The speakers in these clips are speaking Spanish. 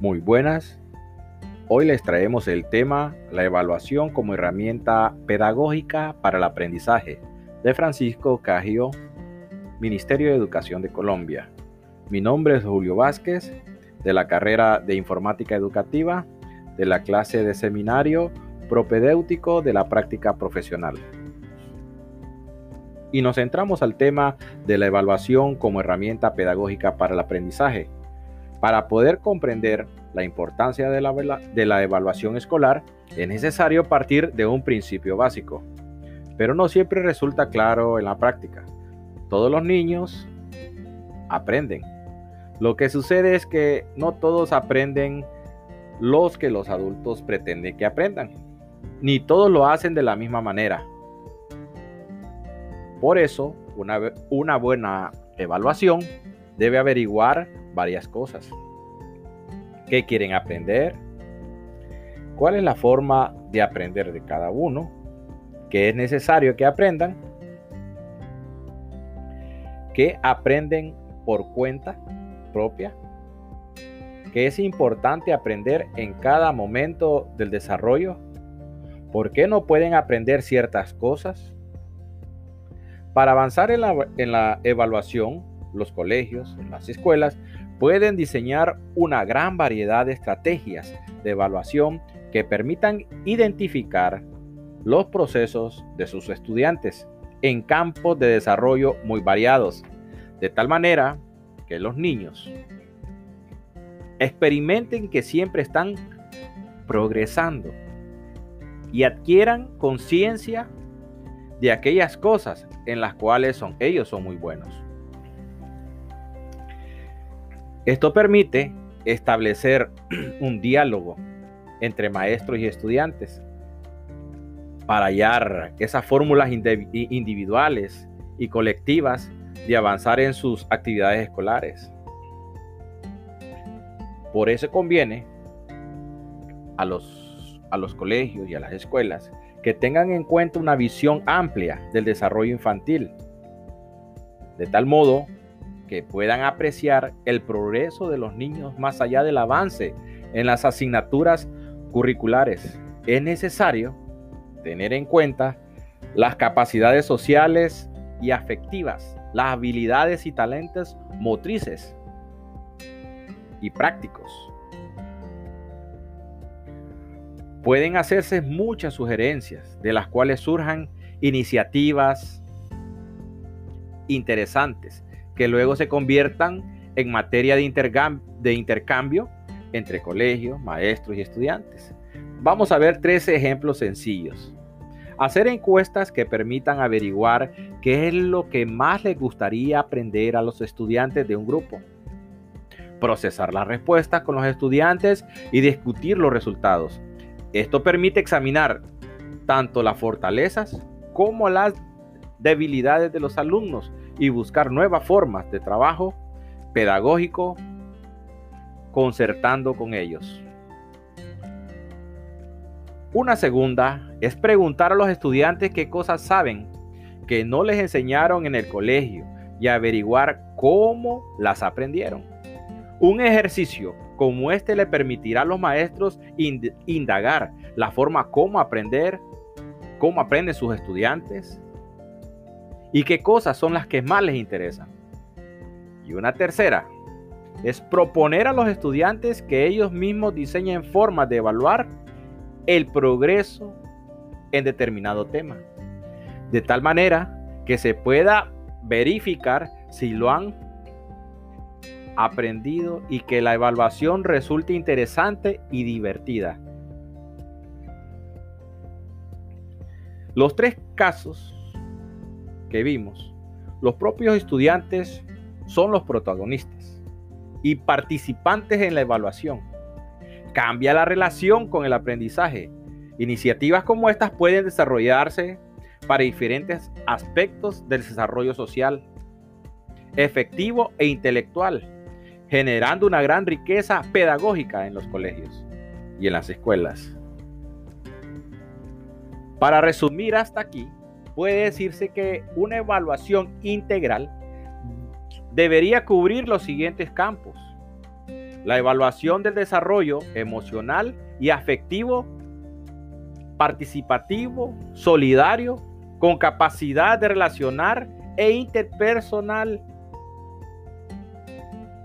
Muy buenas. Hoy les traemos el tema La evaluación como herramienta pedagógica para el aprendizaje de Francisco Cagio, Ministerio de Educación de Colombia. Mi nombre es Julio Vázquez, de la carrera de Informática Educativa, de la clase de seminario propedéutico de la práctica profesional. Y nos centramos al tema de la evaluación como herramienta pedagógica para el aprendizaje para poder comprender la importancia de la, de la, evaluación escolar, es necesario partir de un principio básico, pero no siempre resulta claro en la práctica. Todos los niños aprenden. Lo que sucede es que no todos aprenden los que los adultos pretenden que aprendan, ni todos lo hacen de la misma manera. Por eso, una, una buena evaluación debe averiguar varias cosas. ¿Qué quieren aprender? ¿Cuál es la forma de aprender de cada uno? ¿Qué es necesario que aprendan? ¿Qué aprenden por cuenta propia? ¿Qué es importante aprender en cada momento del desarrollo? ¿Por qué no pueden aprender ciertas cosas? Para avanzar en la, en la evaluación, los colegios, las escuelas, pueden diseñar una gran variedad de estrategias de evaluación que permitan identificar los procesos de sus estudiantes en campos de desarrollo muy variados, de tal manera que los niños experimenten que siempre están progresando y adquieran conciencia de aquellas cosas en las cuales son, ellos son muy buenos. Esto permite establecer un diálogo entre maestros y estudiantes para hallar esas fórmulas individuales y colectivas de avanzar en sus actividades escolares. Por eso conviene a los, a los colegios y a las escuelas que tengan en cuenta una visión amplia del desarrollo infantil, de tal modo que puedan apreciar el progreso de los niños más allá del avance en las asignaturas curriculares. Es necesario tener en cuenta las capacidades sociales y afectivas, las habilidades y talentos motrices y prácticos. Pueden hacerse muchas sugerencias de las cuales surjan iniciativas interesantes que luego se conviertan en materia de, intercambio, entre colegios, maestros y estudiantes. Vamos a ver tres ejemplos sencillos. Hacer encuestas que permitan averiguar qué es lo que más les gustaría aprender a los estudiantes de un grupo. Procesar las respuestas con los estudiantes y discutir los resultados. Esto permite examinar tanto las fortalezas como las debilidades de los alumnos y buscar nuevas formas de trabajo pedagógico concertando con ellos. Una segunda es preguntar a los estudiantes qué cosas saben que no les enseñaron en el colegio y averiguar cómo las aprendieron. Un ejercicio como este le permitirá a los maestros indagar la forma como aprender, cómo aprenden sus estudiantes, y qué cosas son las que más les interesan. Y una tercera es proponer a los estudiantes que ellos mismos diseñen formas de evaluar el progreso en determinado tema, de tal manera que se pueda verificar si lo han aprendido y que la evaluación resulte interesante y divertida. Los tres casos que vimos, los propios estudiantes son los protagonistas y participantes en la evaluación. Cambia la relación con el aprendizaje. Iniciativas como estas pueden desarrollarse para diferentes aspectos del desarrollo social, efectivo e intelectual, generando una gran riqueza pedagógica en los colegios y en las escuelas. Para resumir hasta aquí, puede decirse que una evaluación integral debería cubrir los siguientes campos. La evaluación del desarrollo emocional y afectivo, participativo, solidario, con capacidad de relacionar e interpersonal.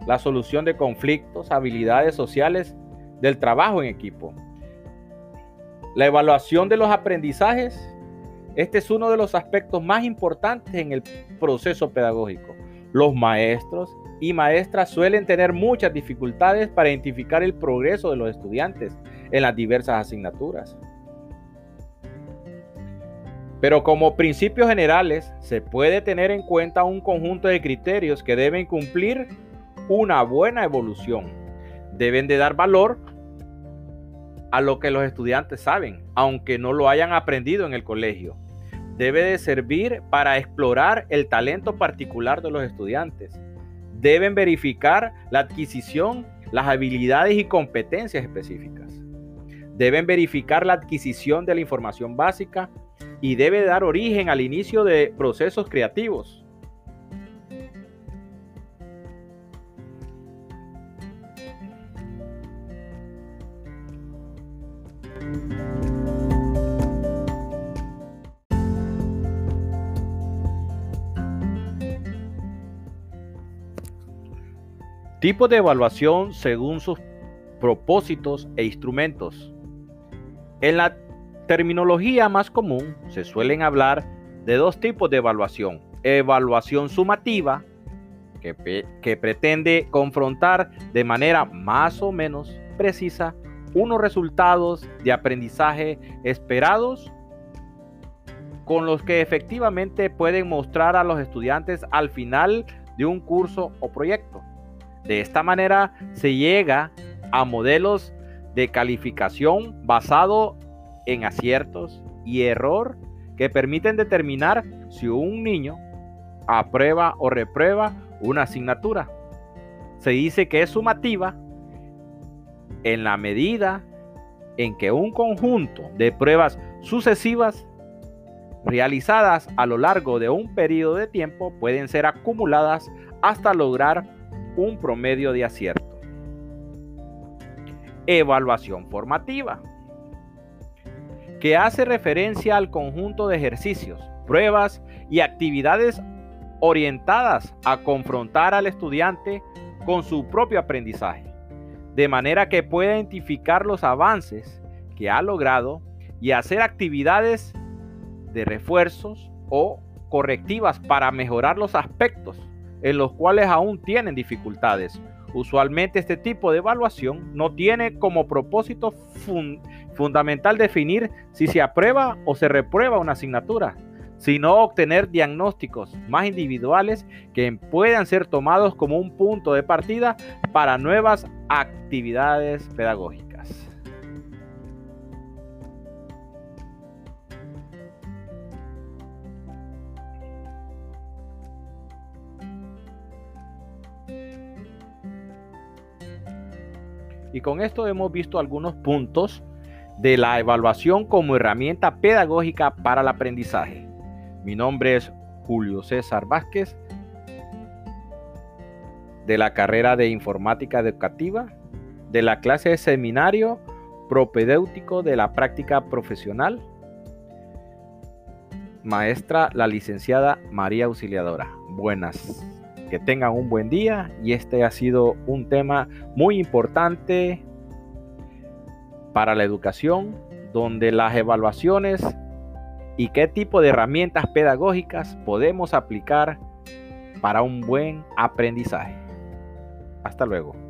La solución de conflictos, habilidades sociales del trabajo en equipo. La evaluación de los aprendizajes. Este es uno de los aspectos más importantes en el proceso pedagógico. Los maestros y maestras suelen tener muchas dificultades para identificar el progreso de los estudiantes en las diversas asignaturas. Pero como principios generales, se puede tener en cuenta un conjunto de criterios que deben cumplir una buena evolución. Deben de dar valor a lo que los estudiantes saben, aunque no lo hayan aprendido en el colegio. Debe de servir para explorar el talento particular de los estudiantes. Deben verificar la adquisición, las habilidades y competencias específicas. Deben verificar la adquisición de la información básica y debe dar origen al inicio de procesos creativos. Tipo de evaluación según sus propósitos e instrumentos. En la terminología más común se suelen hablar de dos tipos de evaluación. Evaluación sumativa, que, pretende confrontar de manera más o menos precisa unos resultados de aprendizaje esperados con los que efectivamente pueden mostrar a los estudiantes al final de un curso o proyecto. De esta manera se llega a modelos de calificación basado en aciertos y error que permiten determinar si un niño aprueba o reprueba una asignatura. Se dice que es sumativa en la medida en que un conjunto de pruebas sucesivas realizadas a lo largo de un periodo de tiempo pueden ser acumuladas hasta lograr un promedio de acierto. Evaluación formativa que hace referencia al conjunto de ejercicios, pruebas y actividades orientadas a confrontar al estudiante con su propio aprendizaje, de manera que pueda identificar los avances que ha logrado y hacer actividades de refuerzos o correctivas para mejorar los aspectos en los cuales aún tienen dificultades. Usualmente este tipo de evaluación no tiene como propósito fundamental definir si se aprueba o se reprueba una asignatura, sino obtener diagnósticos más individuales que puedan ser tomados como un punto de partida para nuevas actividades pedagógicas. Y con esto hemos visto algunos puntos de la evaluación como herramienta pedagógica para el aprendizaje. Mi nombre es Julio César Vázquez, de la carrera de Informática Educativa, de la clase de Seminario Propedéutico de la Práctica Profesional, maestra la licenciada María Auxiliadora. Buenas, tengan un buen día y este ha sido un tema muy importante para la educación, donde las evaluaciones y qué tipo de herramientas pedagógicas podemos aplicar para un buen aprendizaje. Hasta luego.